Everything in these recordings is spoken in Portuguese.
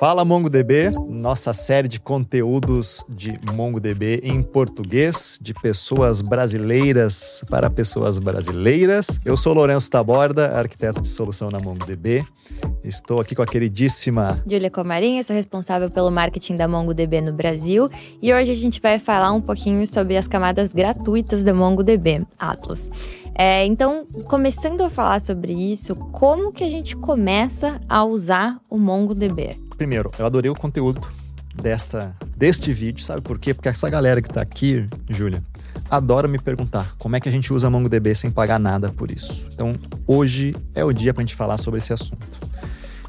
Fala MongoDB, nossa série de conteúdos de MongoDB em português, de pessoas brasileiras para pessoas brasileiras. Eu sou Lourenço Taborda, arquiteto de solução na MongoDB. Estou aqui com a queridíssima Julia Comarinha, sou responsável pelo marketing da MongoDB no Brasil e hoje a gente vai falar um pouquinho sobre as camadas gratuitas da MongoDB, Atlas. É, então, começando a falar sobre isso, como que a gente começa a usar o MongoDB? primeiro, eu adorei o conteúdo desta, deste vídeo, sabe por quê? Porque essa galera que tá aqui, Júlia, adora me perguntar como é que a gente usa MongoDB sem pagar nada por isso. Então, hoje é o dia para a gente falar sobre esse assunto.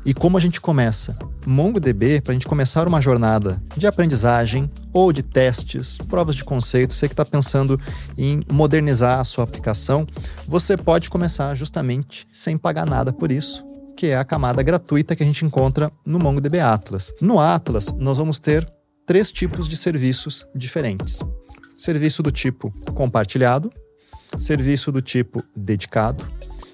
E como a gente começa? MongoDB, para a gente começar uma jornada de aprendizagem ou de testes, provas de conceito, você que está pensando em modernizar a sua aplicação, você pode começar justamente sem pagar nada por isso que é a camada gratuita que a gente encontra no MongoDB Atlas. No Atlas, nós vamos ter três tipos de serviços diferentes: serviço do tipo compartilhado, serviço do tipo dedicado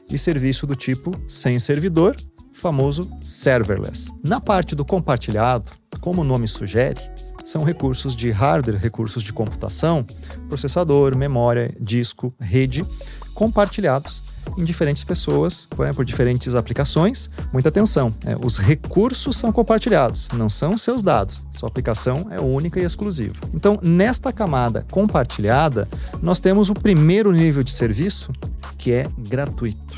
e serviço do tipo sem servidor, famoso serverless. Na parte do compartilhado, como o nome sugere, são recursos de hardware, recursos de computação, processador, memória, disco, rede, compartilhados em diferentes pessoas, né, por diferentes aplicações. Muita atenção, né? os recursos são compartilhados, não são seus dados. Sua aplicação é única e exclusiva. Então, nesta camada compartilhada, nós temos o primeiro nível de serviço, que é gratuito.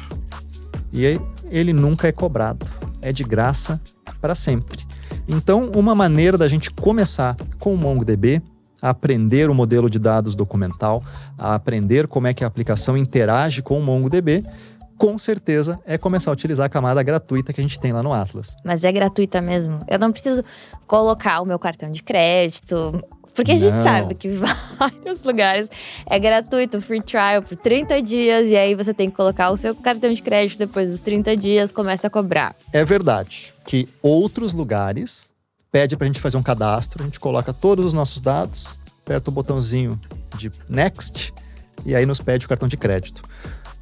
E ele nunca é cobrado, é de graça para sempre. Então, uma maneira da gente começar com o MongoDB a aprender o modelo de dados documental, a aprender como é que a aplicação interage com o MongoDB, com certeza é começar a utilizar a camada gratuita que a gente tem lá no Atlas. Mas é gratuita mesmo? Eu não preciso colocar o meu cartão de crédito. Porque a não. gente sabe que vários lugares é gratuito, free trial por 30 dias, e aí você tem que colocar o seu cartão de crédito depois dos 30 dias, começa a cobrar. É verdade que outros lugares pede para a gente fazer um cadastro, a gente coloca todos os nossos dados, aperta o botãozinho de Next e aí nos pede o cartão de crédito.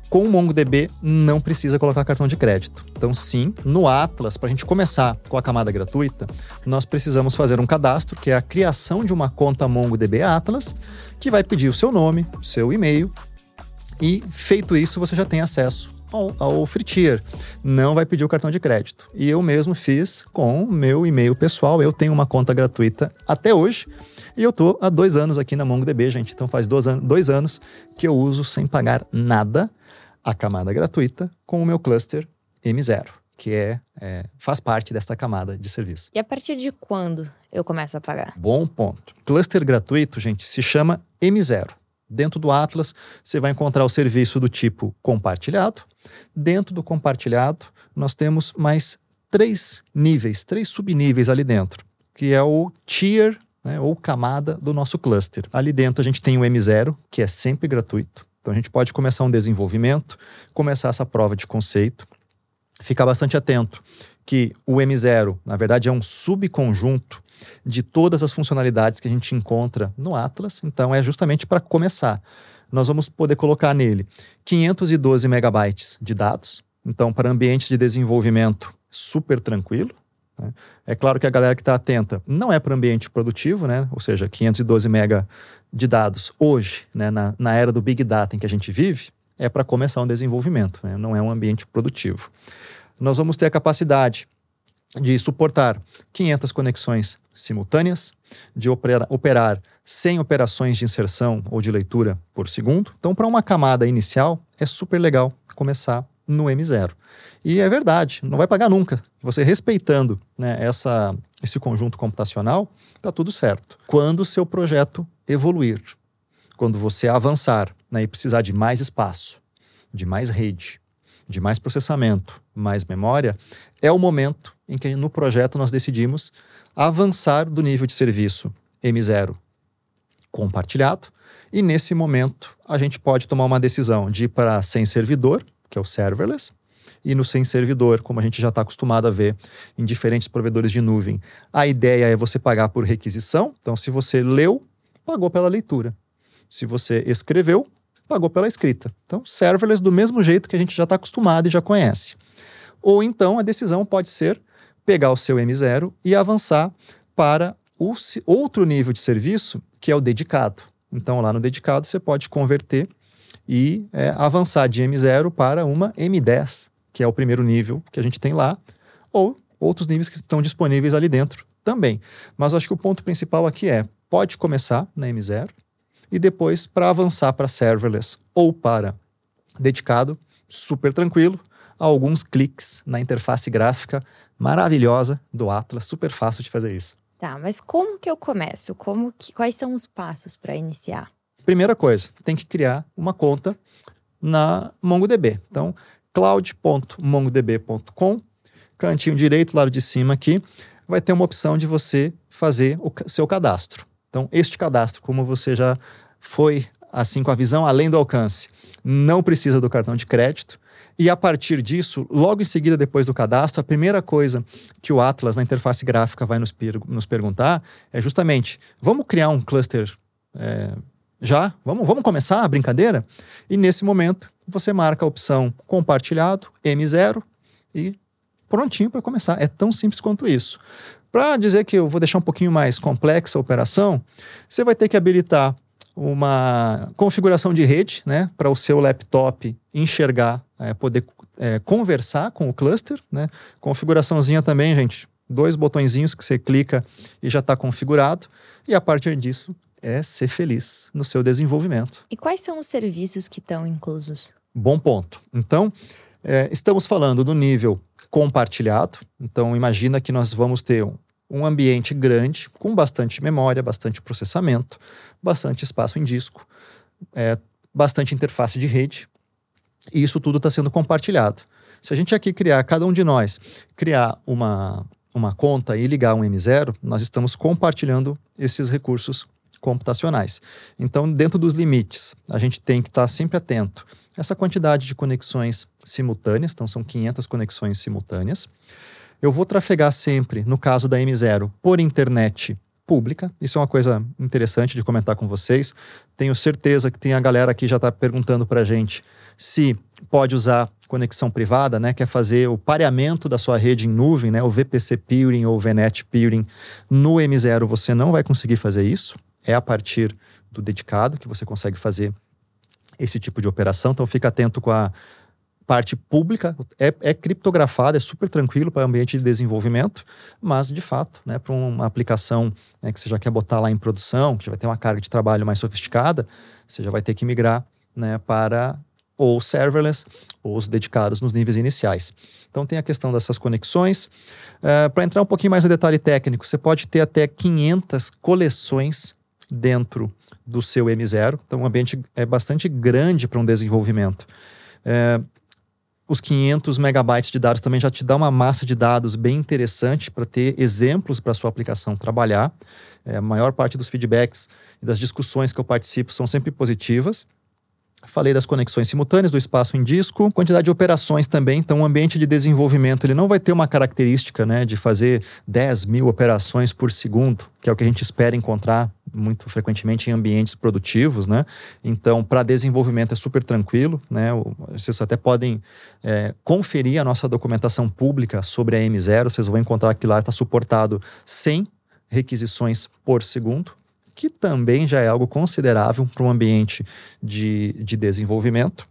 Com o MongoDB não precisa colocar cartão de crédito. Então, sim, no Atlas, para a gente começar com a camada gratuita, nós precisamos fazer um cadastro, que é a criação de uma conta MongoDB Atlas, que vai pedir o seu nome, o seu e-mail, e feito isso, você já tem acesso ao, ao free tier. Não vai pedir o cartão de crédito. E eu mesmo fiz com meu e-mail pessoal. Eu tenho uma conta gratuita até hoje. E eu tô há dois anos aqui na MongoDB, gente. Então faz dois, an dois anos que eu uso sem pagar nada a camada gratuita com o meu cluster M0, que é, é, faz parte desta camada de serviço. E a partir de quando eu começo a pagar? Bom ponto. Cluster gratuito, gente, se chama M0. Dentro do Atlas, você vai encontrar o serviço do tipo compartilhado, Dentro do compartilhado, nós temos mais três níveis, três subníveis ali dentro, que é o tier né, ou camada do nosso cluster. Ali dentro a gente tem o M0, que é sempre gratuito. Então a gente pode começar um desenvolvimento, começar essa prova de conceito, ficar bastante atento que o M0, na verdade, é um subconjunto de todas as funcionalidades que a gente encontra no Atlas. Então é justamente para começar nós vamos poder colocar nele 512 megabytes de dados. Então, para ambientes de desenvolvimento, super tranquilo. Né? É claro que a galera que está atenta não é para ambiente produtivo, né? ou seja, 512 mega de dados hoje, né? na, na era do Big Data em que a gente vive, é para começar um desenvolvimento, né? não é um ambiente produtivo. Nós vamos ter a capacidade de suportar 500 conexões simultâneas, de operar, operar 100 operações de inserção ou de leitura por segundo. Então, para uma camada inicial, é super legal começar no M0. E é verdade, não vai pagar nunca. Você respeitando né, essa, esse conjunto computacional, está tudo certo. Quando o seu projeto evoluir, quando você avançar né, e precisar de mais espaço, de mais rede, de mais processamento, mais memória, é o momento em que no projeto nós decidimos avançar do nível de serviço M0 compartilhado, e nesse momento a gente pode tomar uma decisão de ir para sem servidor, que é o serverless, e no sem servidor, como a gente já está acostumado a ver em diferentes provedores de nuvem, a ideia é você pagar por requisição. Então, se você leu, pagou pela leitura. Se você escreveu, pagou pela escrita. Então, serverless do mesmo jeito que a gente já está acostumado e já conhece. Ou então a decisão pode ser pegar o seu M0 e avançar para o outro nível de serviço, que é o dedicado. Então, lá no dedicado, você pode converter e é, avançar de M0 para uma M10, que é o primeiro nível que a gente tem lá, ou outros níveis que estão disponíveis ali dentro também. Mas acho que o ponto principal aqui é: pode começar na M0 e depois, para avançar para serverless ou para dedicado, super tranquilo, alguns cliques na interface gráfica maravilhosa do Atlas, super fácil de fazer isso. Tá, mas como que eu começo? Como que, quais são os passos para iniciar? Primeira coisa, tem que criar uma conta na MongoDB. Então, cloud.mongodb.com, cantinho direito, lado de cima aqui, vai ter uma opção de você fazer o seu cadastro. Então, este cadastro, como você já foi assim com a visão além do alcance, não precisa do cartão de crédito. E a partir disso, logo em seguida, depois do cadastro, a primeira coisa que o Atlas, na interface gráfica, vai nos, per nos perguntar é justamente: vamos criar um cluster é, já? Vamos, vamos começar a brincadeira? E nesse momento, você marca a opção compartilhado, M0, e prontinho para começar. É tão simples quanto isso. Para dizer que eu vou deixar um pouquinho mais complexa a operação, você vai ter que habilitar uma configuração de rede, né, para o seu laptop enxergar, é, poder é, conversar com o cluster, né? Configuraçãozinha também, gente, dois botõezinhos que você clica e já está configurado. E a partir disso é ser feliz no seu desenvolvimento. E quais são os serviços que estão inclusos? Bom ponto. Então, é, estamos falando do nível compartilhado. Então, imagina que nós vamos ter um, um ambiente grande, com bastante memória, bastante processamento, bastante espaço em disco, é, bastante interface de rede, e isso tudo está sendo compartilhado. Se a gente aqui criar, cada um de nós, criar uma, uma conta e ligar um M0, nós estamos compartilhando esses recursos computacionais. Então, dentro dos limites, a gente tem que estar sempre atento. Essa quantidade de conexões simultâneas, então são 500 conexões simultâneas. Eu vou trafegar sempre, no caso da M0, por internet pública. Isso é uma coisa interessante de comentar com vocês. Tenho certeza que tem a galera que já está perguntando para a gente se pode usar conexão privada, né? Quer fazer o pareamento da sua rede em nuvem, né? O VPC peering ou VNet peering no M0 você não vai conseguir fazer isso. É a partir do dedicado que você consegue fazer esse tipo de operação. Então fica atento com a parte pública, é, é criptografada, é super tranquilo para ambiente de desenvolvimento, mas de fato, né, para uma aplicação né, que você já quer botar lá em produção, que já vai ter uma carga de trabalho mais sofisticada, você já vai ter que migrar né, para ou serverless ou os dedicados nos níveis iniciais. Então tem a questão dessas conexões. Uh, para entrar um pouquinho mais no detalhe técnico, você pode ter até 500 coleções dentro do seu M0. Então o ambiente é bastante grande para um desenvolvimento. Uh, os 500 megabytes de dados também já te dá uma massa de dados bem interessante para ter exemplos para sua aplicação trabalhar. É, a maior parte dos feedbacks e das discussões que eu participo são sempre positivas. Falei das conexões simultâneas, do espaço em disco, quantidade de operações também. Então, o ambiente de desenvolvimento ele não vai ter uma característica né, de fazer 10 mil operações por segundo, que é o que a gente espera encontrar muito frequentemente em ambientes produtivos. Né? Então, para desenvolvimento é super tranquilo. Né? Vocês até podem é, conferir a nossa documentação pública sobre a M0. Vocês vão encontrar que lá está suportado 100 requisições por segundo que também já é algo considerável para um ambiente de, de desenvolvimento.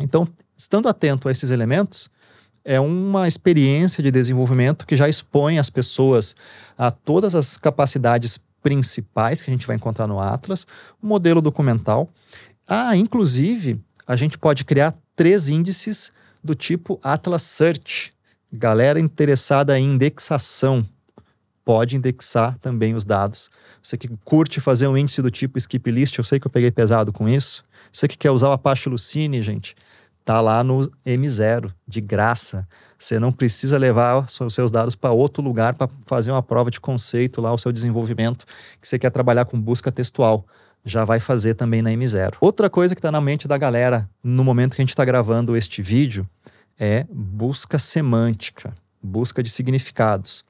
Então, estando atento a esses elementos, é uma experiência de desenvolvimento que já expõe as pessoas a todas as capacidades principais que a gente vai encontrar no Atlas, o modelo documental. Ah, inclusive, a gente pode criar três índices do tipo Atlas Search. Galera interessada em indexação pode indexar também os dados. Você que curte fazer um índice do tipo skip list, eu sei que eu peguei pesado com isso. Você que quer usar o Apache Lucene, gente, tá lá no M0, de graça. Você não precisa levar os seus dados para outro lugar para fazer uma prova de conceito lá, o seu desenvolvimento, que você quer trabalhar com busca textual. Já vai fazer também na M0. Outra coisa que está na mente da galera no momento que a gente está gravando este vídeo é busca semântica, busca de significados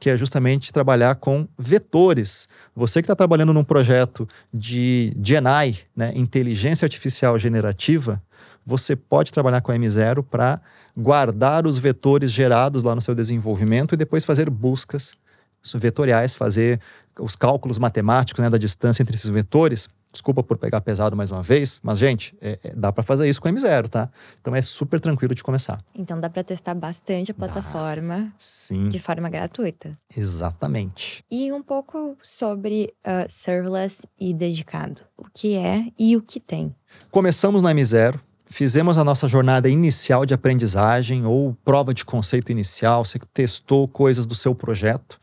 que é justamente trabalhar com vetores. Você que está trabalhando num projeto de GenAI, né, inteligência artificial generativa, você pode trabalhar com a M0 para guardar os vetores gerados lá no seu desenvolvimento e depois fazer buscas vetoriais, fazer os cálculos matemáticos né, da distância entre esses vetores Desculpa por pegar pesado mais uma vez, mas, gente, é, é, dá para fazer isso com M0, tá? Então é super tranquilo de começar. Então dá para testar bastante a plataforma dá. Sim. de forma gratuita. Exatamente. E um pouco sobre uh, serverless e dedicado. O que é e o que tem? Começamos na M0, fizemos a nossa jornada inicial de aprendizagem ou prova de conceito inicial, você testou coisas do seu projeto.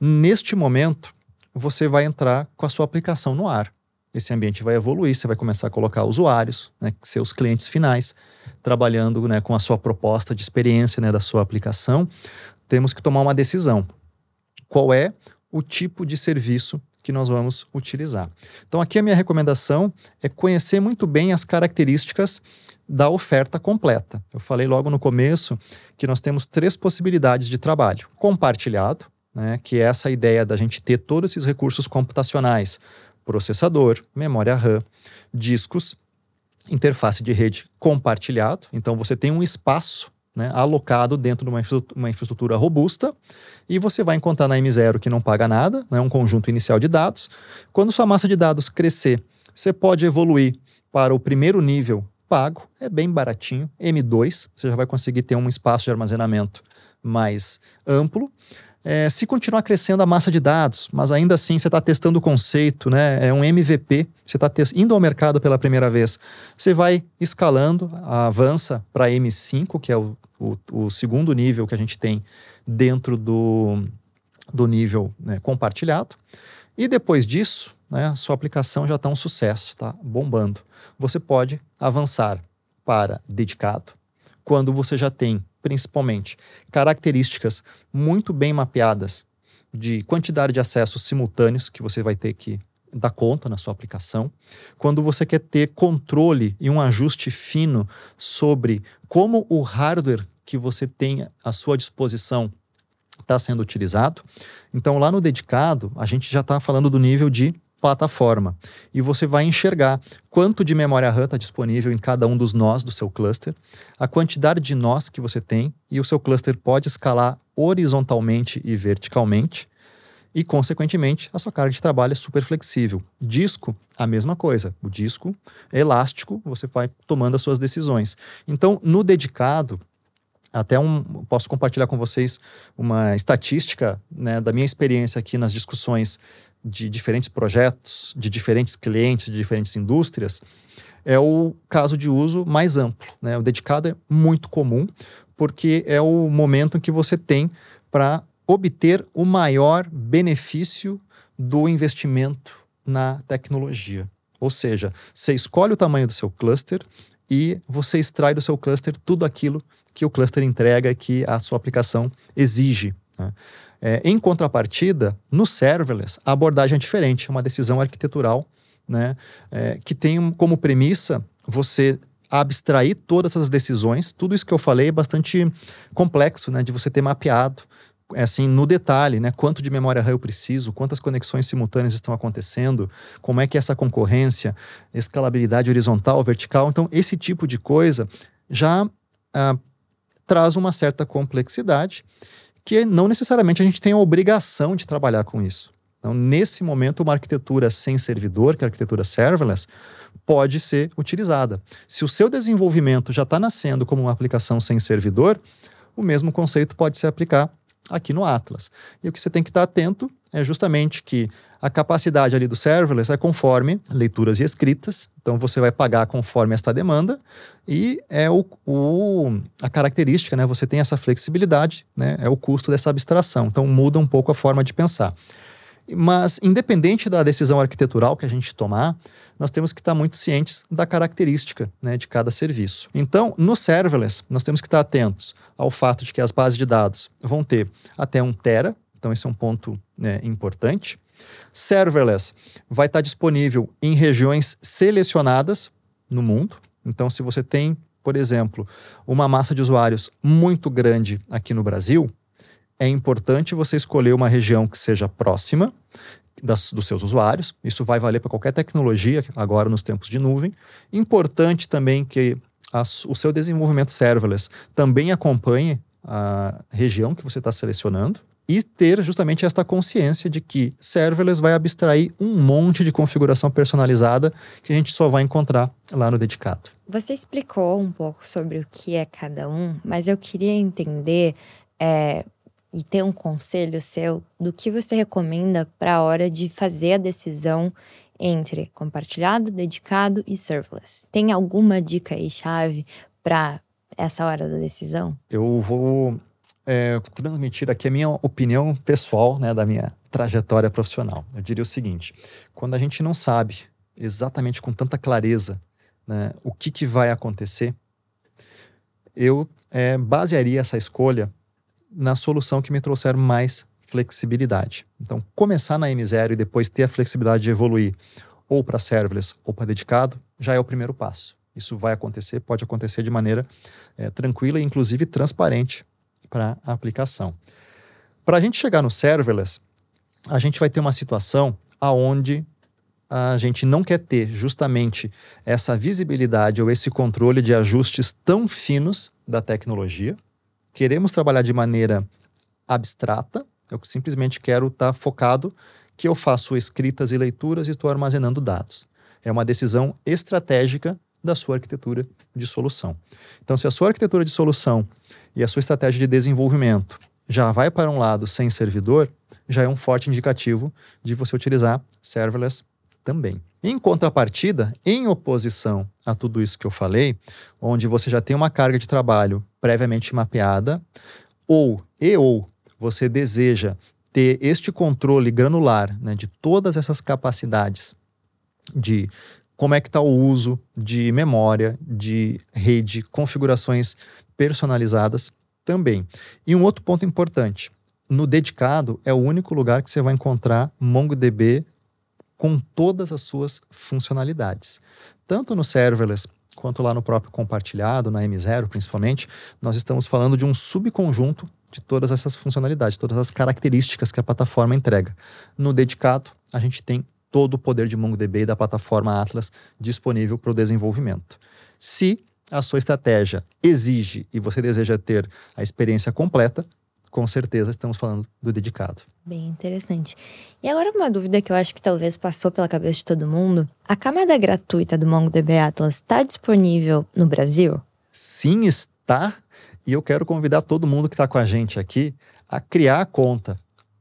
Neste momento, você vai entrar com a sua aplicação no ar esse ambiente vai evoluir, você vai começar a colocar usuários, né, seus clientes finais, trabalhando né, com a sua proposta de experiência né, da sua aplicação. Temos que tomar uma decisão. Qual é o tipo de serviço que nós vamos utilizar? Então, aqui a minha recomendação é conhecer muito bem as características da oferta completa. Eu falei logo no começo que nós temos três possibilidades de trabalho: compartilhado, né, que é essa ideia da gente ter todos esses recursos computacionais processador, memória RAM, discos, interface de rede compartilhado. Então você tem um espaço né, alocado dentro de uma infraestrutura, uma infraestrutura, robusta e você vai encontrar na M0 que não paga nada, né, um conjunto inicial de dados. Quando sua massa de dados crescer, você pode evoluir para o primeiro nível pago, é bem baratinho, M2, você já vai conseguir ter um espaço de armazenamento mais amplo. É, se continuar crescendo a massa de dados, mas ainda assim você está testando o conceito, né? é um MVP, você está indo ao mercado pela primeira vez, você vai escalando, avança para M5, que é o, o, o, segundo nível que a gente tem dentro do, do nível né, compartilhado. E depois disso, né, sua aplicação já está um sucesso, está bombando. Você pode avançar para dedicado, quando você já tem principalmente, características muito bem mapeadas de quantidade de acessos simultâneos que você vai ter que dar conta na sua aplicação. Quando você quer ter controle e um ajuste fino sobre como o hardware que você tem à sua disposição está sendo utilizado. Então, lá no dedicado, a gente já está falando do nível de plataforma. E você vai enxergar quanto de memória RAM está disponível em cada um dos nós do seu cluster, a quantidade de nós que você tem, e o seu cluster pode escalar horizontalmente e verticalmente. E, consequentemente, a sua carga de trabalho é super flexível. Disco, a mesma coisa. O disco é elástico, você vai tomando as suas decisões. Então, no dedicado, até um, posso compartilhar com vocês uma estatística né, da minha experiência aqui nas discussões de diferentes projetos, de diferentes clientes, de diferentes indústrias, é o caso de uso mais amplo. Né? O dedicado é muito comum, porque é o momento em que você tem para obter o maior benefício do investimento na tecnologia. Ou seja, você escolhe o tamanho do seu cluster e você extrai do seu cluster tudo aquilo que o cluster entrega que a sua aplicação exige. Né? É, em contrapartida, no serverless, a abordagem é diferente, é uma decisão arquitetural né, é, que tem como premissa você abstrair todas essas decisões. Tudo isso que eu falei é bastante complexo, né, de você ter mapeado assim, no detalhe, né? Quanto de memória RAM eu preciso, quantas conexões simultâneas estão acontecendo, como é que é essa concorrência, escalabilidade horizontal, vertical. Então, esse tipo de coisa já ah, traz uma certa complexidade que não necessariamente a gente tem a obrigação de trabalhar com isso. Então, nesse momento, uma arquitetura sem servidor, que é a arquitetura serverless, pode ser utilizada. Se o seu desenvolvimento já está nascendo como uma aplicação sem servidor, o mesmo conceito pode se aplicar aqui no Atlas. E o que você tem que estar atento é justamente que a capacidade ali do serverless é conforme leituras e escritas, então você vai pagar conforme esta demanda e é o, o, a característica, né? Você tem essa flexibilidade, né? É o custo dessa abstração. Então muda um pouco a forma de pensar. Mas, independente da decisão arquitetural que a gente tomar, nós temos que estar muito cientes da característica né, de cada serviço. Então, no serverless, nós temos que estar atentos ao fato de que as bases de dados vão ter até um tera, então esse é um ponto né, importante. Serverless vai estar disponível em regiões selecionadas no mundo. Então, se você tem, por exemplo, uma massa de usuários muito grande aqui no Brasil, é importante você escolher uma região que seja próxima das, dos seus usuários. Isso vai valer para qualquer tecnologia, agora nos tempos de nuvem. Importante também que o seu desenvolvimento serverless também acompanhe a região que você está selecionando e ter justamente esta consciência de que serverless vai abstrair um monte de configuração personalizada que a gente só vai encontrar lá no dedicado. Você explicou um pouco sobre o que é cada um, mas eu queria entender é, e ter um conselho seu do que você recomenda para a hora de fazer a decisão entre compartilhado, dedicado e serverless. Tem alguma dica aí chave para essa hora da decisão? Eu vou é, transmitir aqui a minha opinião pessoal, né, da minha trajetória profissional. Eu diria o seguinte: quando a gente não sabe exatamente com tanta clareza né, o que, que vai acontecer, eu é, basearia essa escolha na solução que me trouxer mais flexibilidade. Então, começar na M0 e depois ter a flexibilidade de evoluir ou para serverless ou para dedicado já é o primeiro passo. Isso vai acontecer, pode acontecer de maneira é, tranquila e inclusive transparente para a aplicação. Para a gente chegar no serverless, a gente vai ter uma situação aonde a gente não quer ter justamente essa visibilidade ou esse controle de ajustes tão finos da tecnologia. Queremos trabalhar de maneira abstrata, eu simplesmente quero estar tá focado que eu faço escritas e leituras e estou armazenando dados. É uma decisão estratégica da sua arquitetura de solução. Então, se a sua arquitetura de solução e a sua estratégia de desenvolvimento já vai para um lado sem servidor, já é um forte indicativo de você utilizar serverless também. Em contrapartida, em oposição a tudo isso que eu falei, onde você já tem uma carga de trabalho previamente mapeada, ou e ou você deseja ter este controle granular né, de todas essas capacidades de como é que está o uso de memória, de rede, configurações personalizadas também. E um outro ponto importante, no dedicado é o único lugar que você vai encontrar MongoDB com todas as suas funcionalidades. Tanto no serverless quanto lá no próprio compartilhado, na M0 principalmente, nós estamos falando de um subconjunto de todas essas funcionalidades, todas as características que a plataforma entrega. No dedicado, a gente tem todo o poder de MongoDB e da plataforma Atlas disponível para o desenvolvimento. Se a sua estratégia exige e você deseja ter a experiência completa, com certeza estamos falando do dedicado. Bem interessante. E agora uma dúvida que eu acho que talvez passou pela cabeça de todo mundo. A camada gratuita do MongoDB Atlas está disponível no Brasil? Sim, está. E eu quero convidar todo mundo que está com a gente aqui a criar a conta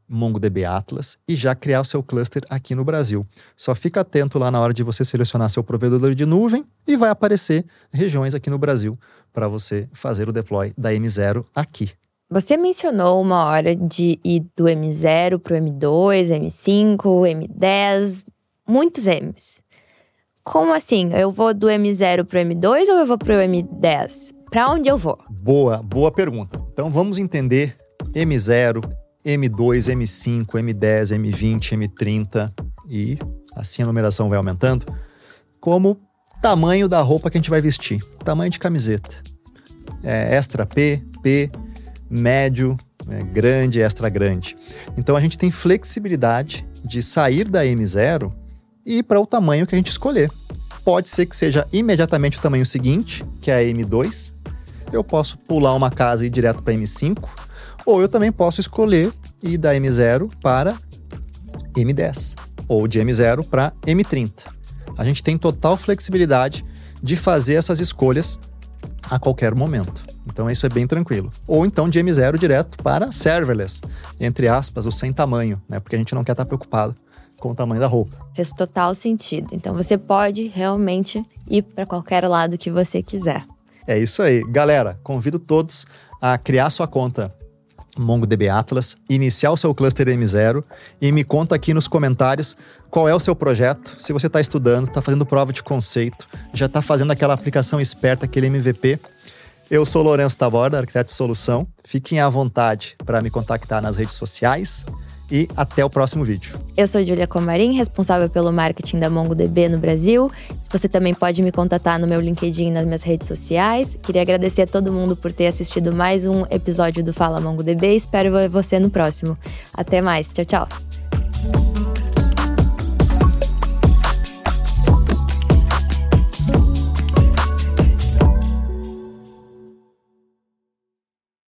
MongoDB Atlas e já criar o seu cluster aqui no Brasil. Só fica atento lá na hora de você selecionar seu provedor de nuvem e vai aparecer regiões aqui no Brasil para você fazer o deploy da M0 aqui. Você mencionou uma hora de ir do M0 para o M2, M5, M10, muitos M's. Como assim? Eu vou do M0 para o M2 ou eu vou para o M10? Para onde eu vou? Boa, boa pergunta. Então vamos entender M0, M2, M5, M10, M20, M30 e assim a numeração vai aumentando, como tamanho da roupa que a gente vai vestir, tamanho de camiseta. É extra P, P, médio, é, grande, extra grande. Então a gente tem flexibilidade de sair da M0 e ir para o tamanho que a gente escolher. Pode ser que seja imediatamente o tamanho seguinte, que é a M2, eu posso pular uma casa e ir direto para M5, ou eu também posso escolher ir da M0 para M10, ou de M0 para M30. A gente tem total flexibilidade de fazer essas escolhas a qualquer momento. Então isso é bem tranquilo. Ou então de M0 direto para serverless, entre aspas, o sem tamanho, né? Porque a gente não quer estar preocupado com o tamanho da roupa. Fez total sentido. Então você pode realmente ir para qualquer lado que você quiser. É isso aí. Galera, convido todos a criar sua conta MongoDB Atlas, iniciar o seu cluster M0 e me conta aqui nos comentários qual é o seu projeto, se você está estudando, está fazendo prova de conceito, já está fazendo aquela aplicação esperta, aquele MVP. Eu sou Lourenço Taborda, arquiteto de solução. Fiquem à vontade para me contactar nas redes sociais e até o próximo vídeo. Eu sou Julia Comarim, responsável pelo marketing da MongoDB no Brasil. Você também pode me contatar no meu LinkedIn nas minhas redes sociais. Queria agradecer a todo mundo por ter assistido mais um episódio do Fala MongoDB. Espero ver você no próximo. Até mais. Tchau, tchau.